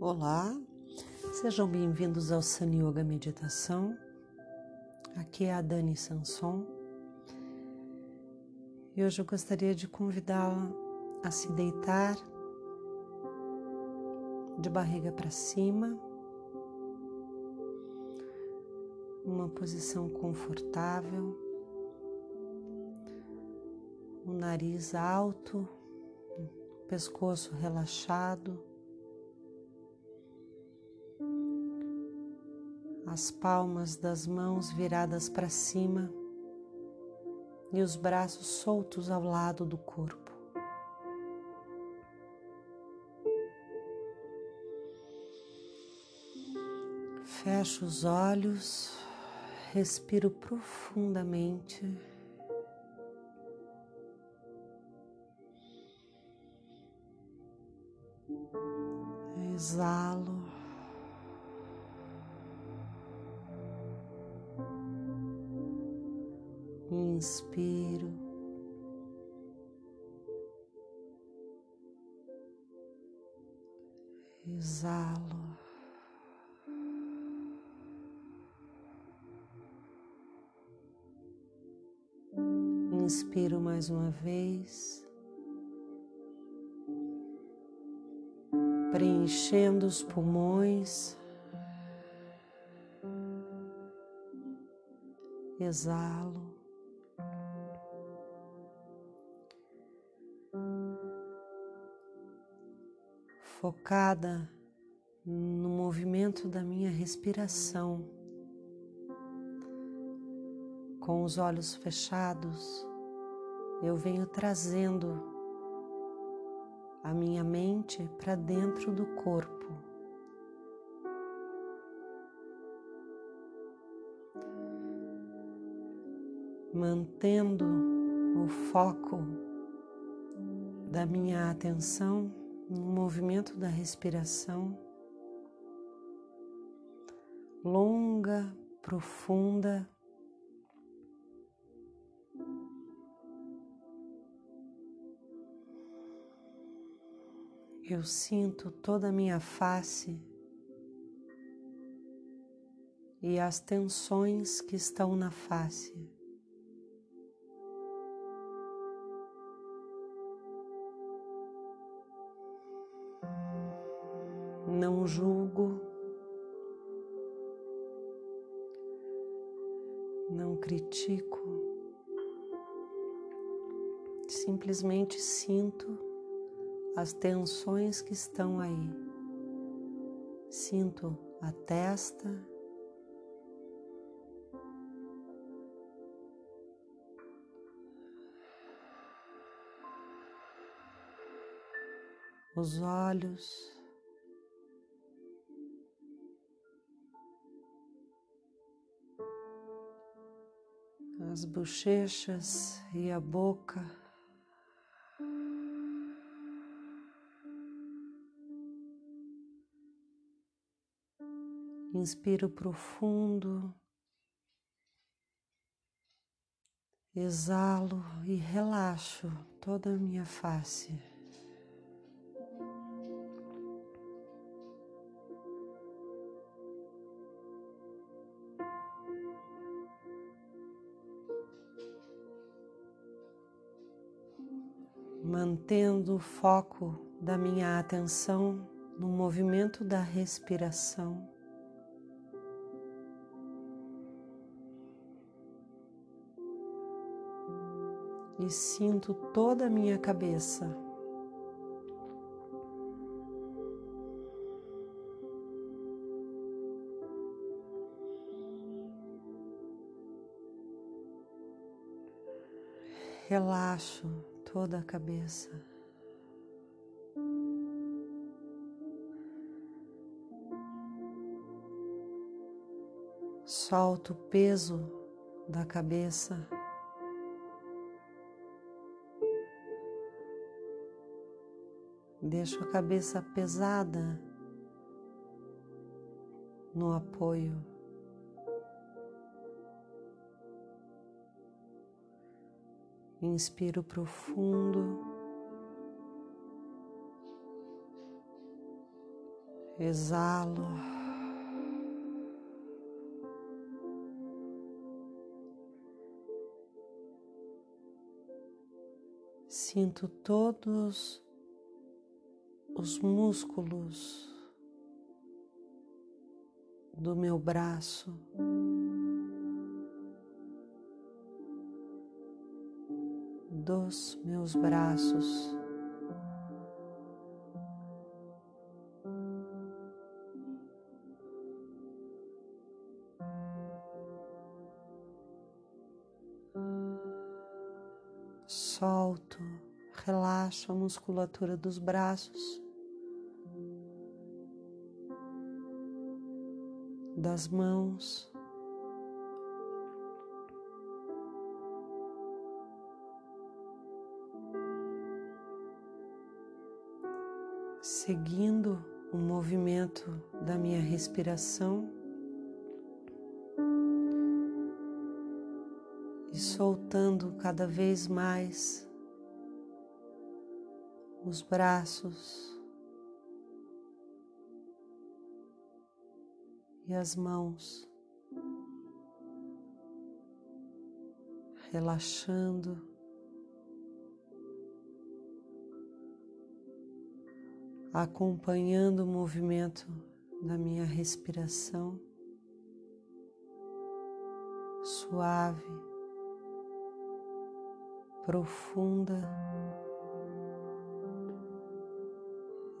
Olá, sejam bem-vindos ao Sun Yoga Meditação. Aqui é a Dani Sanson e hoje eu gostaria de convidá-la a se deitar de barriga para cima, uma posição confortável, o nariz alto, pescoço relaxado. As palmas das mãos viradas para cima e os braços soltos ao lado do corpo. Fecho os olhos, respiro profundamente. Exalo. Inspiro. Exalo. Inspiro mais uma vez, preenchendo os pulmões. Exalo. Focada no movimento da minha respiração. Com os olhos fechados, eu venho trazendo a minha mente para dentro do corpo. Mantendo o foco da minha atenção no movimento da respiração longa, profunda. Eu sinto toda a minha face e as tensões que estão na face. Julgo, não critico, simplesmente sinto as tensões que estão aí. Sinto a testa, os olhos. As bochechas e a boca. Inspiro profundo, exalo e relaxo toda a minha face. Mantendo o foco da minha atenção no movimento da respiração. E sinto toda a minha cabeça. Relaxo toda a cabeça. Solto o peso da cabeça. Deixo a cabeça pesada no apoio. Inspiro profundo. exalo. Sinto todos os músculos do meu braço. Dos meus braços. solto, relaxo a musculatura dos braços, das mãos. Seguindo o movimento da minha respiração. e soltando cada vez mais os braços e as mãos, relaxando. Acompanhando o movimento da minha respiração suave profunda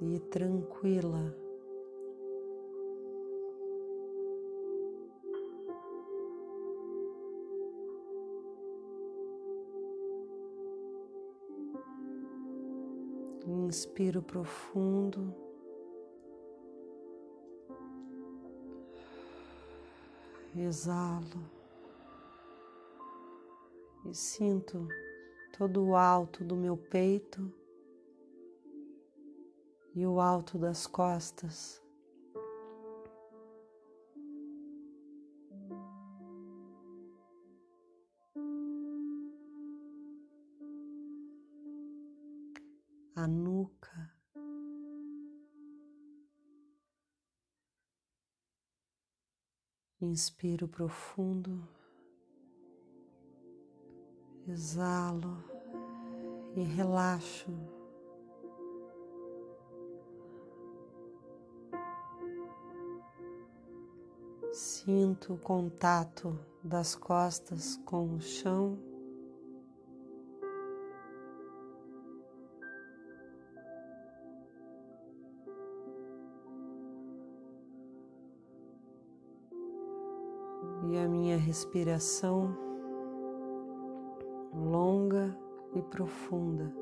e tranquila. Inspiro profundo. Exalo e sinto todo o alto do meu peito e o alto das costas. Inspiro profundo. Exalo e relaxo. Sinto o contato das costas com o chão. Respiração longa e profunda.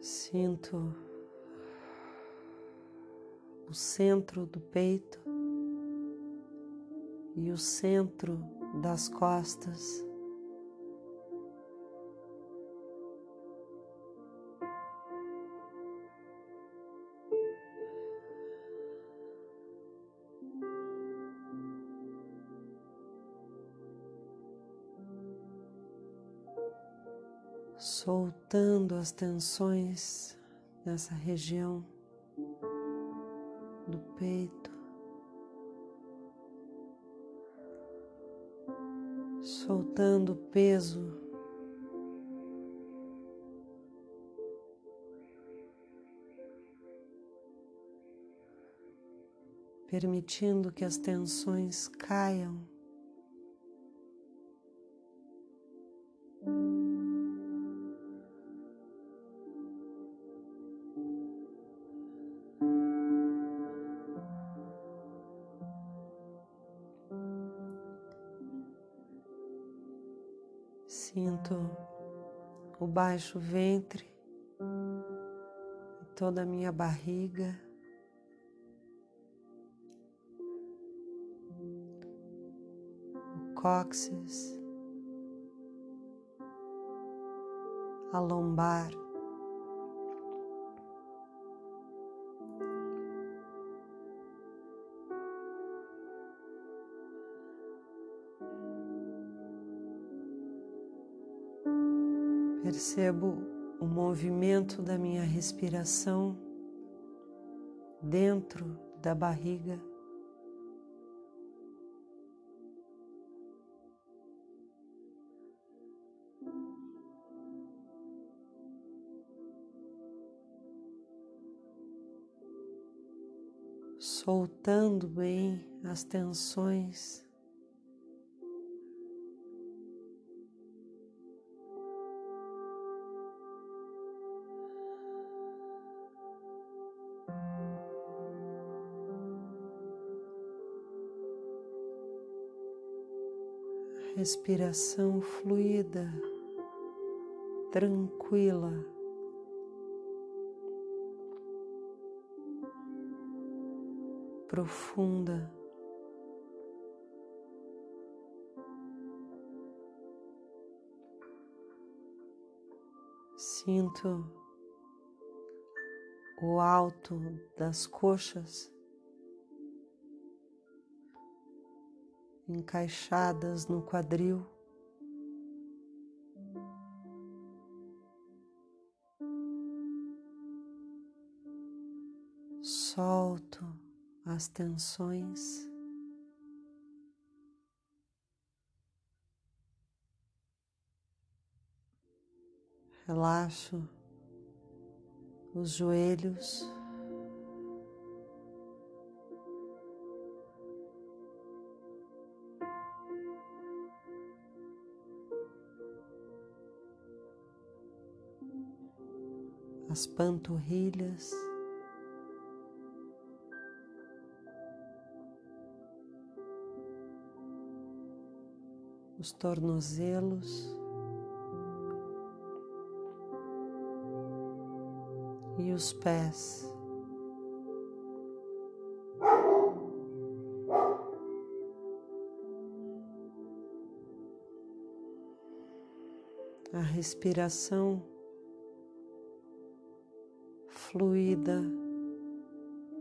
Sinto o centro do peito e o centro das costas. As tensões nessa região do peito, soltando o peso. Permitindo que as tensões caiam Sinto o baixo ventre toda a minha barriga. O cóccix, a lombar. Percebo o movimento da minha respiração dentro da barriga. Soltando bem as tensões respiração fluida, tranquila. Profunda. Sinto o alto das coxas encaixadas no quadril. Solto as tensões. Relaxo os joelhos. As panturrilhas. Os tornozelos e os pés. A respiração fluida,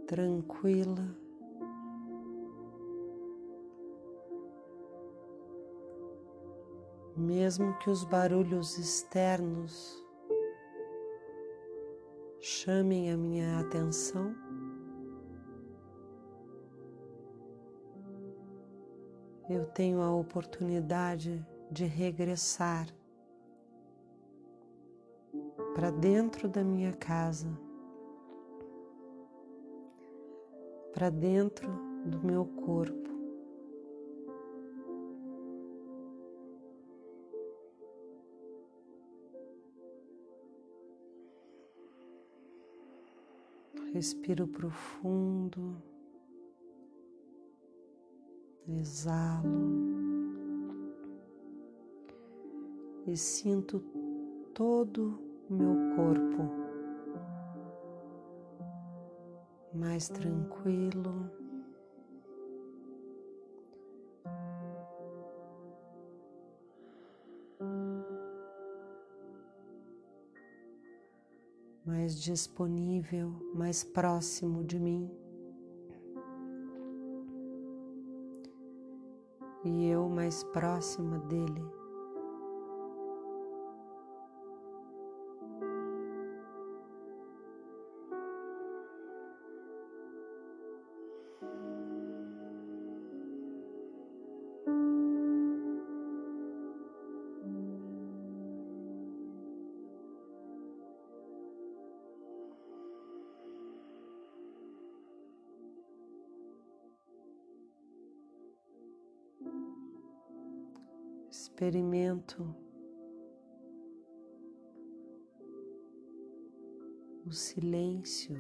tranquila. Mesmo que os barulhos externos chamem a minha atenção, eu tenho a oportunidade de regressar para dentro da minha casa para dentro do meu corpo. Respiro profundo, exalo. E sinto todo o meu corpo mais tranquilo. Mais disponível, mais próximo de mim. E eu mais próxima dele. Experimento o silêncio.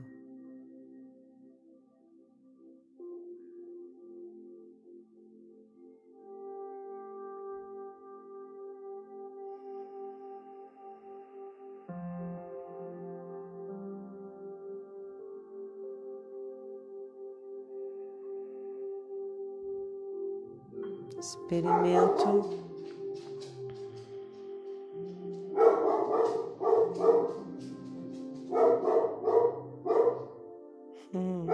Experimento Hum.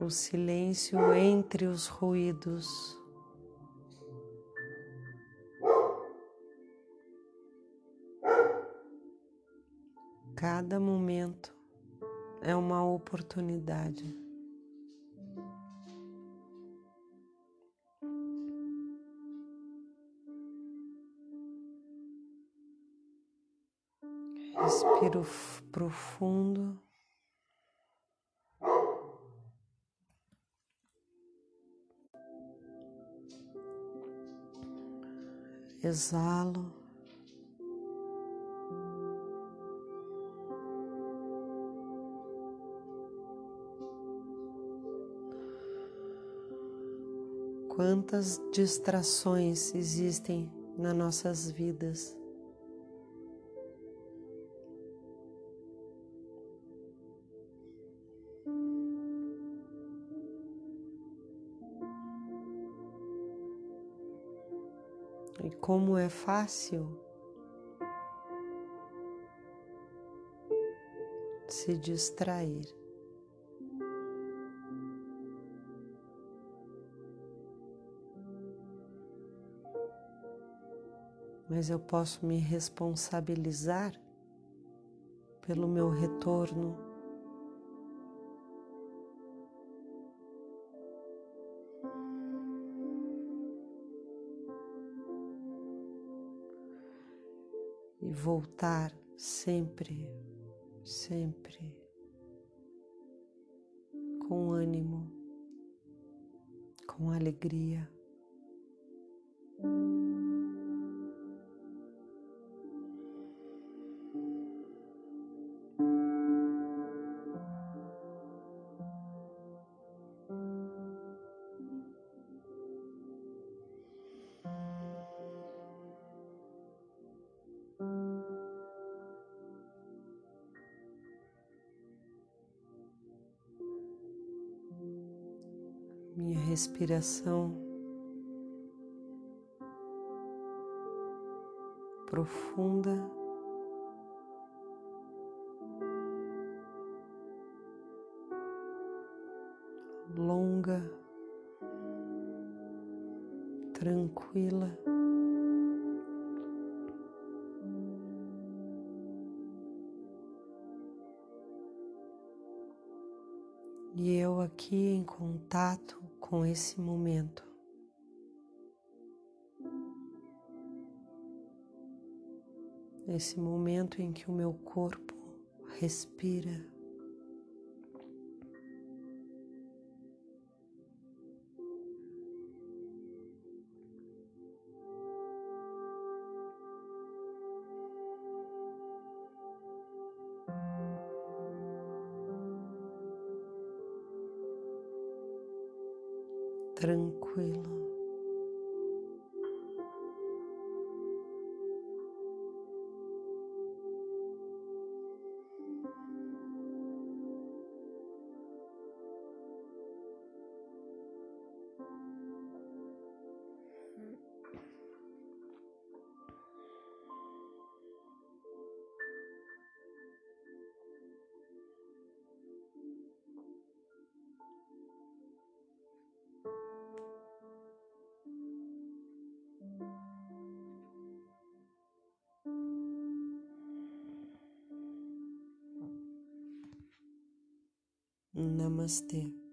O silêncio entre os ruídos. Cada momento é uma oportunidade. Profundo. Exalo. Quantas distrações existem nas nossas vidas? Como é fácil se distrair. Mas eu posso me responsabilizar pelo meu retorno voltar sempre, sempre com ânimo, com alegria. Respiração profunda. Longa, tranquila. E eu aqui em contato com esse momento. Esse momento em que o meu corpo respira. Namastê.